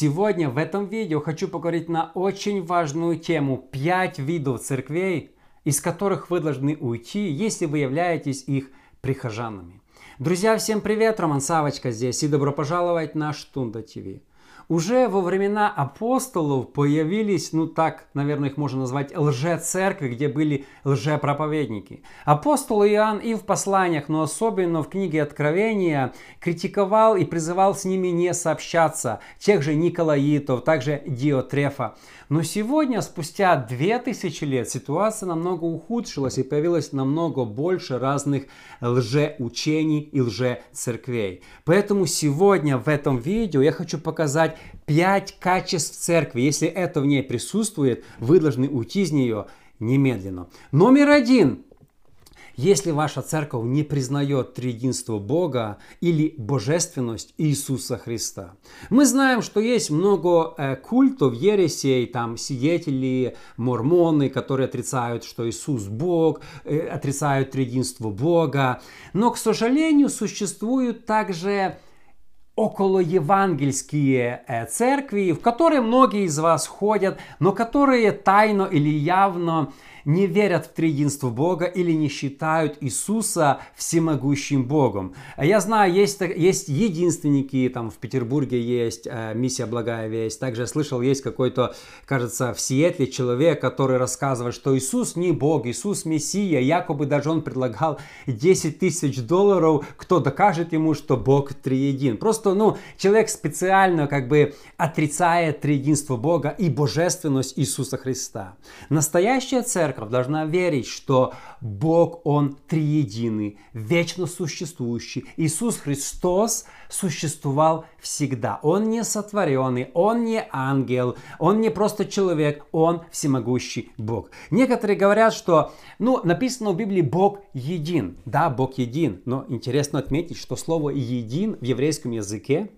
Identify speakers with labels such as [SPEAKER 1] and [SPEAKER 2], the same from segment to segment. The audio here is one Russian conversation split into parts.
[SPEAKER 1] Сегодня в этом видео хочу поговорить на очень важную тему 5 видов церквей, из которых вы должны уйти, если вы являетесь их прихожанами. Друзья, всем привет! Роман Савочка здесь и добро пожаловать на Штунда ТВ. Уже во времена апостолов появились, ну так, наверное, их можно назвать лже-церкви, где были лже-проповедники. Апостол Иоанн и в посланиях, но особенно в книге Откровения, критиковал и призывал с ними не сообщаться, тех же Николаитов, также Диотрефа. Но сегодня, спустя 2000 лет, ситуация намного ухудшилась и появилось намного больше разных лжеучений и лже-церквей. Поэтому сегодня в этом видео я хочу показать 5 качеств церкви. Если это в ней присутствует, вы должны уйти из нее немедленно. Номер один – если ваша церковь не признает триединство Бога или божественность Иисуса Христа. Мы знаем, что есть много э, культов, ересей, там сидетели, мормоны, которые отрицают, что Иисус Бог, э, отрицают триединство Бога. Но, к сожалению, существуют также около евангельские э, церкви, в которые многие из вас ходят, но которые тайно или явно не верят в триединство Бога или не считают Иисуса всемогущим Богом. Я знаю, есть, есть единственники, там в Петербурге есть э, миссия «Благая весть». Также я слышал, есть какой-то, кажется, в Сиэтле человек, который рассказывает, что Иисус не Бог, Иисус Мессия. Якобы даже он предлагал 10 тысяч долларов, кто докажет ему, что Бог триедин. Просто, ну, человек специально как бы отрицает триединство Бога и божественность Иисуса Христа. Настоящая церковь церковь должна верить, что Бог, Он триединый, вечно существующий. Иисус Христос существовал всегда. Он не сотворенный, Он не ангел, Он не просто человек, Он всемогущий Бог. Некоторые говорят, что, ну, написано в Библии Бог един. Да, Бог един, но интересно отметить, что слово един в еврейском языке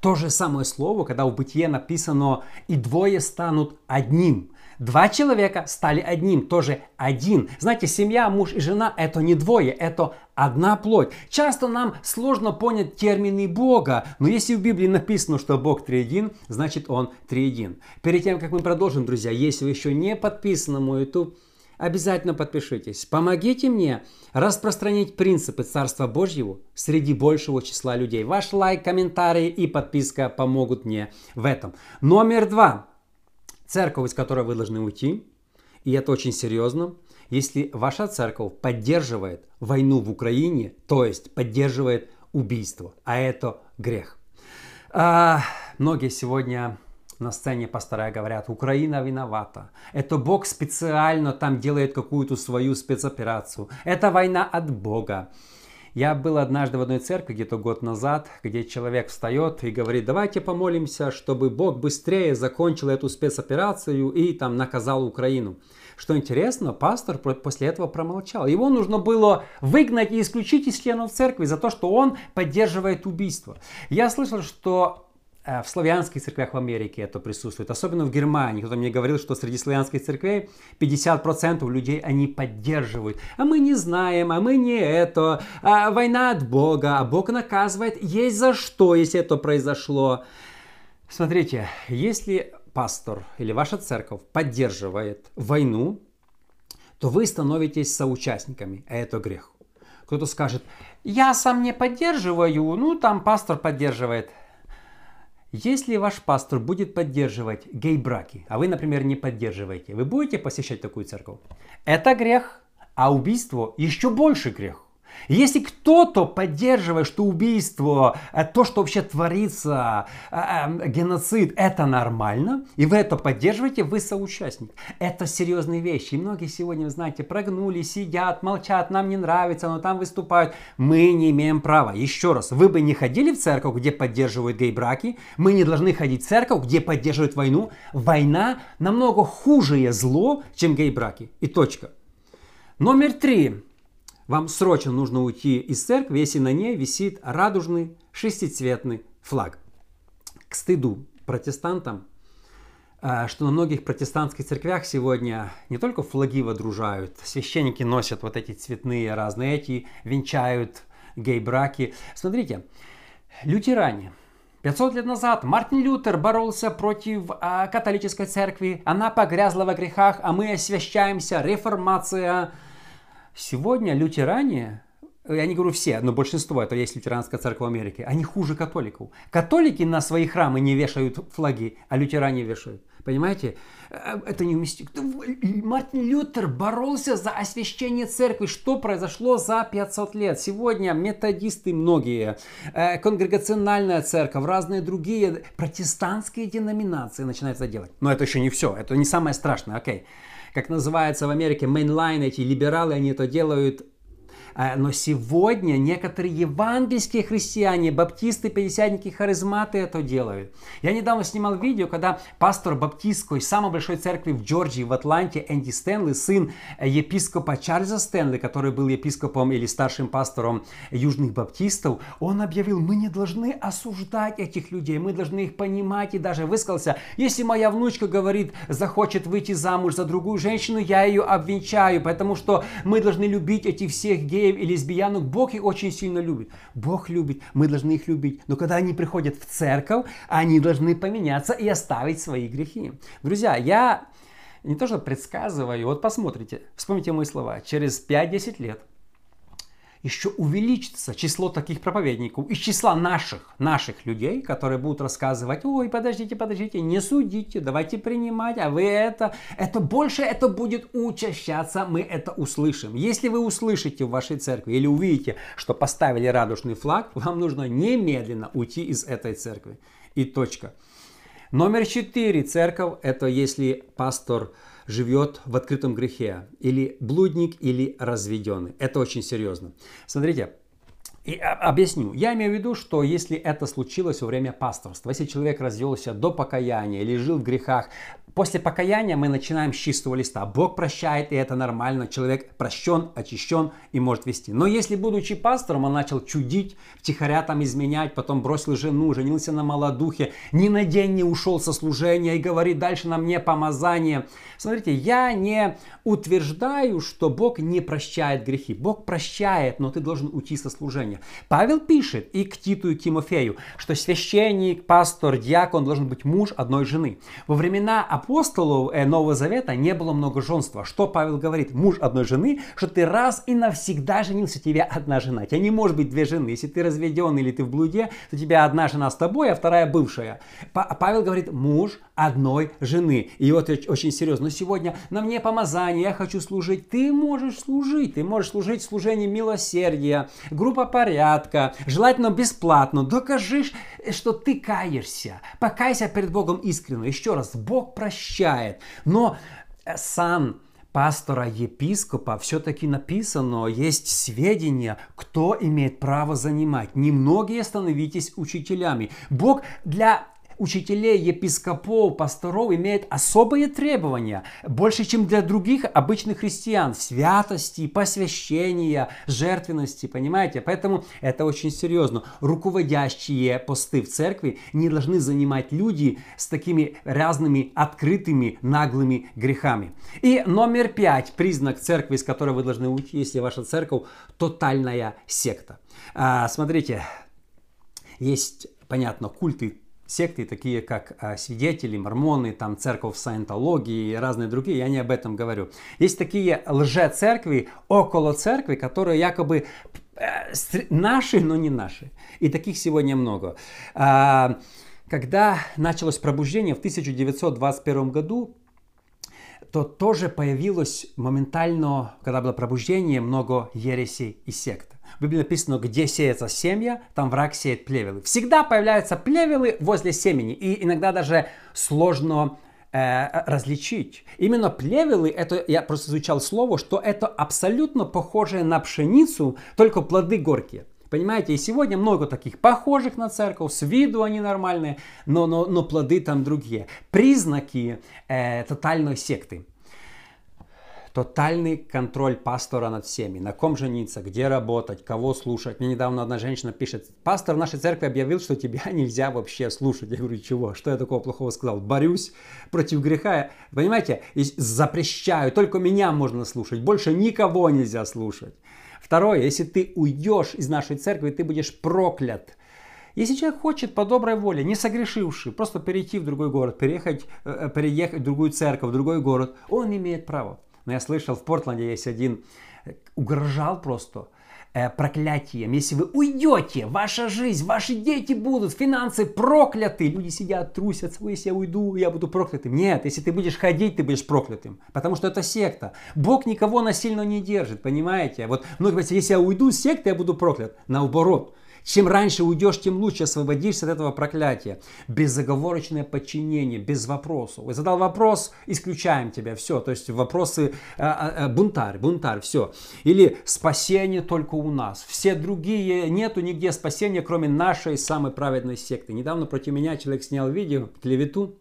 [SPEAKER 1] то же самое слово, когда в Бытие написано «и двое станут одним». Два человека стали одним, тоже один. Знаете, семья, муж и жена – это не двое, это одна плоть. Часто нам сложно понять термины Бога, но если в Библии написано, что Бог триедин, значит Он триедин. Перед тем, как мы продолжим, друзья, если вы еще не подписаны на мой YouTube, обязательно подпишитесь. Помогите мне распространить принципы Царства Божьего среди большего числа людей. Ваш лайк, комментарий и подписка помогут мне в этом. Номер два церковь, из которой вы должны уйти, и это очень серьезно, если ваша церковь поддерживает войну в Украине, то есть поддерживает убийство, а это грех. А, многие сегодня на сцене пастора говорят, Украина виновата. Это Бог специально там делает какую-то свою спецоперацию. Это война от Бога. Я был однажды в одной церкви где-то год назад, где человек встает и говорит, давайте помолимся, чтобы Бог быстрее закончил эту спецоперацию и там наказал Украину. Что интересно, пастор после этого промолчал. Его нужно было выгнать и исключить из членов церкви за то, что он поддерживает убийство. Я слышал, что в славянских церквях в Америке это присутствует, особенно в Германии. Кто-то мне говорил, что среди славянских церквей 50% людей они поддерживают. А мы не знаем, а мы не это. А война от Бога, а Бог наказывает. Есть за что, если это произошло. Смотрите, если пастор или ваша церковь поддерживает войну, то вы становитесь соучастниками, а это грех. Кто-то скажет, я сам не поддерживаю, ну там пастор поддерживает. Если ваш пастор будет поддерживать гей-браки, а вы, например, не поддерживаете, вы будете посещать такую церковь? Это грех, а убийство еще больше грех. Если кто-то поддерживает, что убийство, э, то, что вообще творится, э, э, геноцид, это нормально, и вы это поддерживаете, вы соучастник. Это серьезные вещи. И многие сегодня, знаете, прогнули, сидят, молчат, нам не нравится, но там выступают. Мы не имеем права. Еще раз, вы бы не ходили в церковь, где поддерживают гей-браки, мы не должны ходить в церковь, где поддерживают войну. Война намного хуже зло, чем гей-браки. И точка. Номер три. Вам срочно нужно уйти из церкви, если на ней висит радужный шестицветный флаг. К стыду протестантам, э, что на многих протестантских церквях сегодня не только флаги водружают, священники носят вот эти цветные разные эти, венчают гей-браки. Смотрите, лютеране, 500 лет назад Мартин Лютер боролся против а, католической церкви. Она погрязла во грехах, а мы освящаемся. Реформация. Сегодня лютеране, я не говорю все, но большинство, это есть лютеранская церковь в Америке, они хуже католиков. Католики на свои храмы не вешают флаги, а лютеране вешают. Понимаете? Э, это не. Мартин Лютер боролся за освящение церкви. Что произошло за 500 лет? Сегодня методисты многие, э, конгрегациональная церковь, разные другие протестантские деноминации начинают это делать. Но это еще не все. Это не самое страшное. Окей. Как называется в Америке mainline, эти либералы, они это делают но сегодня некоторые евангельские христиане, баптисты, пятидесятники, харизматы это делают. Я недавно снимал видео, когда пастор баптистской самой большой церкви в Джорджии, в Атланте, Энди Стэнли, сын епископа Чарльза Стэнли, который был епископом или старшим пастором южных баптистов, он объявил, мы не должны осуждать этих людей, мы должны их понимать и даже высказался, если моя внучка говорит, захочет выйти замуж за другую женщину, я ее обвенчаю, потому что мы должны любить этих всех геев, геев и лесбиянок, Бог их очень сильно любит. Бог любит, мы должны их любить. Но когда они приходят в церковь, они должны поменяться и оставить свои грехи. Друзья, я не то что предсказываю, вот посмотрите, вспомните мои слова, через 5-10 лет – еще увеличится число таких проповедников из числа наших, наших людей, которые будут рассказывать, ой, подождите, подождите, не судите, давайте принимать, а вы это, это больше, это будет учащаться, мы это услышим. Если вы услышите в вашей церкви или увидите, что поставили радужный флаг, вам нужно немедленно уйти из этой церкви. И точка. Номер четыре. Церковь – это если пастор живет в открытом грехе, или блудник, или разведенный. Это очень серьезно. Смотрите, и объясню. Я имею в виду, что если это случилось во время пасторства, если человек развелся до покаяния или жил в грехах, После покаяния мы начинаем с чистого листа. Бог прощает, и это нормально. Человек прощен, очищен и может вести. Но если, будучи пастором, он начал чудить, втихаря там изменять, потом бросил жену, женился на молодухе, ни на день не ушел со служения и говорит, дальше на мне помазание. Смотрите, я не утверждаю, что Бог не прощает грехи. Бог прощает, но ты должен уйти со служения. Павел пишет и к Титу, и к Тимофею, что священник, пастор, диакон должен быть муж одной жены. Во времена апостолов э, Нового Завета не было много женства. Что Павел говорит? Муж одной жены, что ты раз и навсегда женился, у тебя одна жена. У не может быть две жены. Если ты разведен или ты в блуде, то тебя одна жена с тобой, а вторая бывшая. Павел говорит, муж одной жены. И вот очень серьезно. Но сегодня на мне помазание, я хочу служить. Ты можешь служить. Ты можешь служить в служении милосердия, группа порядка, желательно бесплатно. Докажи, что ты каешься. Покайся перед Богом искренне. Еще раз, Бог прощает прощает. Но э, сан пастора, епископа все-таки написано, есть сведения, кто имеет право занимать. Немногие становитесь учителями. Бог для учителей, епископов, пасторов имеет особые требования, больше, чем для других обычных христиан, святости, посвящения, жертвенности, понимаете? Поэтому это очень серьезно. Руководящие посты в церкви не должны занимать люди с такими разными открытыми наглыми грехами. И номер пять, признак церкви, из которой вы должны уйти, если ваша церковь тотальная секта. А, смотрите, есть, понятно, культы секты, такие как а, свидетели, мормоны, там церковь саентологии и разные другие, я не об этом говорю. Есть такие лже-церкви около церкви, которые якобы э, наши, но не наши. И таких сегодня много. А, когда началось пробуждение в 1921 году, то тоже появилось моментально, когда было пробуждение, много ересей и сект. В Библии написано, где сеется семья, там враг сеет плевелы. Всегда появляются плевелы возле семени, и иногда даже сложно э, различить. Именно плевелы, это я просто изучал слово, что это абсолютно похоже на пшеницу, только плоды горькие. Понимаете, и сегодня много таких похожих на церковь, с виду они нормальные, но, но, но плоды там другие. Признаки э, тотальной секты тотальный контроль пастора над всеми. На ком жениться, где работать, кого слушать. Мне недавно одна женщина пишет, пастор в нашей церкви объявил, что тебя нельзя вообще слушать. Я говорю, чего? Что я такого плохого сказал? Борюсь против греха. Понимаете, запрещаю, только меня можно слушать, больше никого нельзя слушать. Второе, если ты уйдешь из нашей церкви, ты будешь проклят. Если человек хочет по доброй воле, не согрешивший, просто перейти в другой город, переехать, э, переехать в другую церковь, в другой город, он имеет право. Но я слышал, в Портленде есть один, э, угрожал просто э, проклятием. Если вы уйдете, ваша жизнь, ваши дети будут, финансы прокляты. Люди сидят, трусятся, если я уйду, я буду проклятым. Нет, если ты будешь ходить, ты будешь проклятым. Потому что это секта. Бог никого насильно не держит, понимаете? Вот многие говорят, если я уйду с секты, я буду проклят. Наоборот. Чем раньше уйдешь, тем лучше освободишься от этого проклятия. Безоговорочное подчинение, без вопросов. Задал вопрос, исключаем тебя, все. То есть вопросы а, а, а, бунтарь, бунтарь, все. Или спасение только у нас. Все другие, нету нигде спасения, кроме нашей самой праведной секты. Недавно против меня человек снял видео, клевету,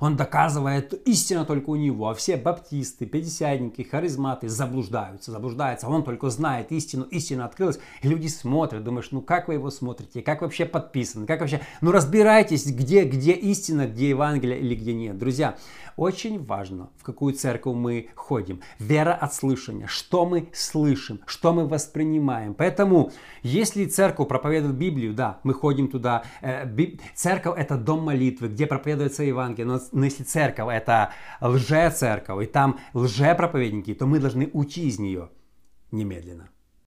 [SPEAKER 1] он доказывает истина только у него, а все баптисты, пятидесятники, харизматы заблуждаются, заблуждаются. Он только знает истину, истина открылась. И люди смотрят, думаешь, ну как вы его смотрите, как вообще подписаны, как вообще... Ну разбирайтесь, где, где истина, где Евангелие или где нет. Друзья, очень важно, в какую церковь мы ходим. Вера от слышания, что мы слышим, что мы воспринимаем. Поэтому, если церковь проповедует Библию, да, мы ходим туда. Э, церковь это дом молитвы, где проповедуется Евангелие. Но если церковь это лже-церковь, и там лже-проповедники, то мы должны уйти из нее немедленно.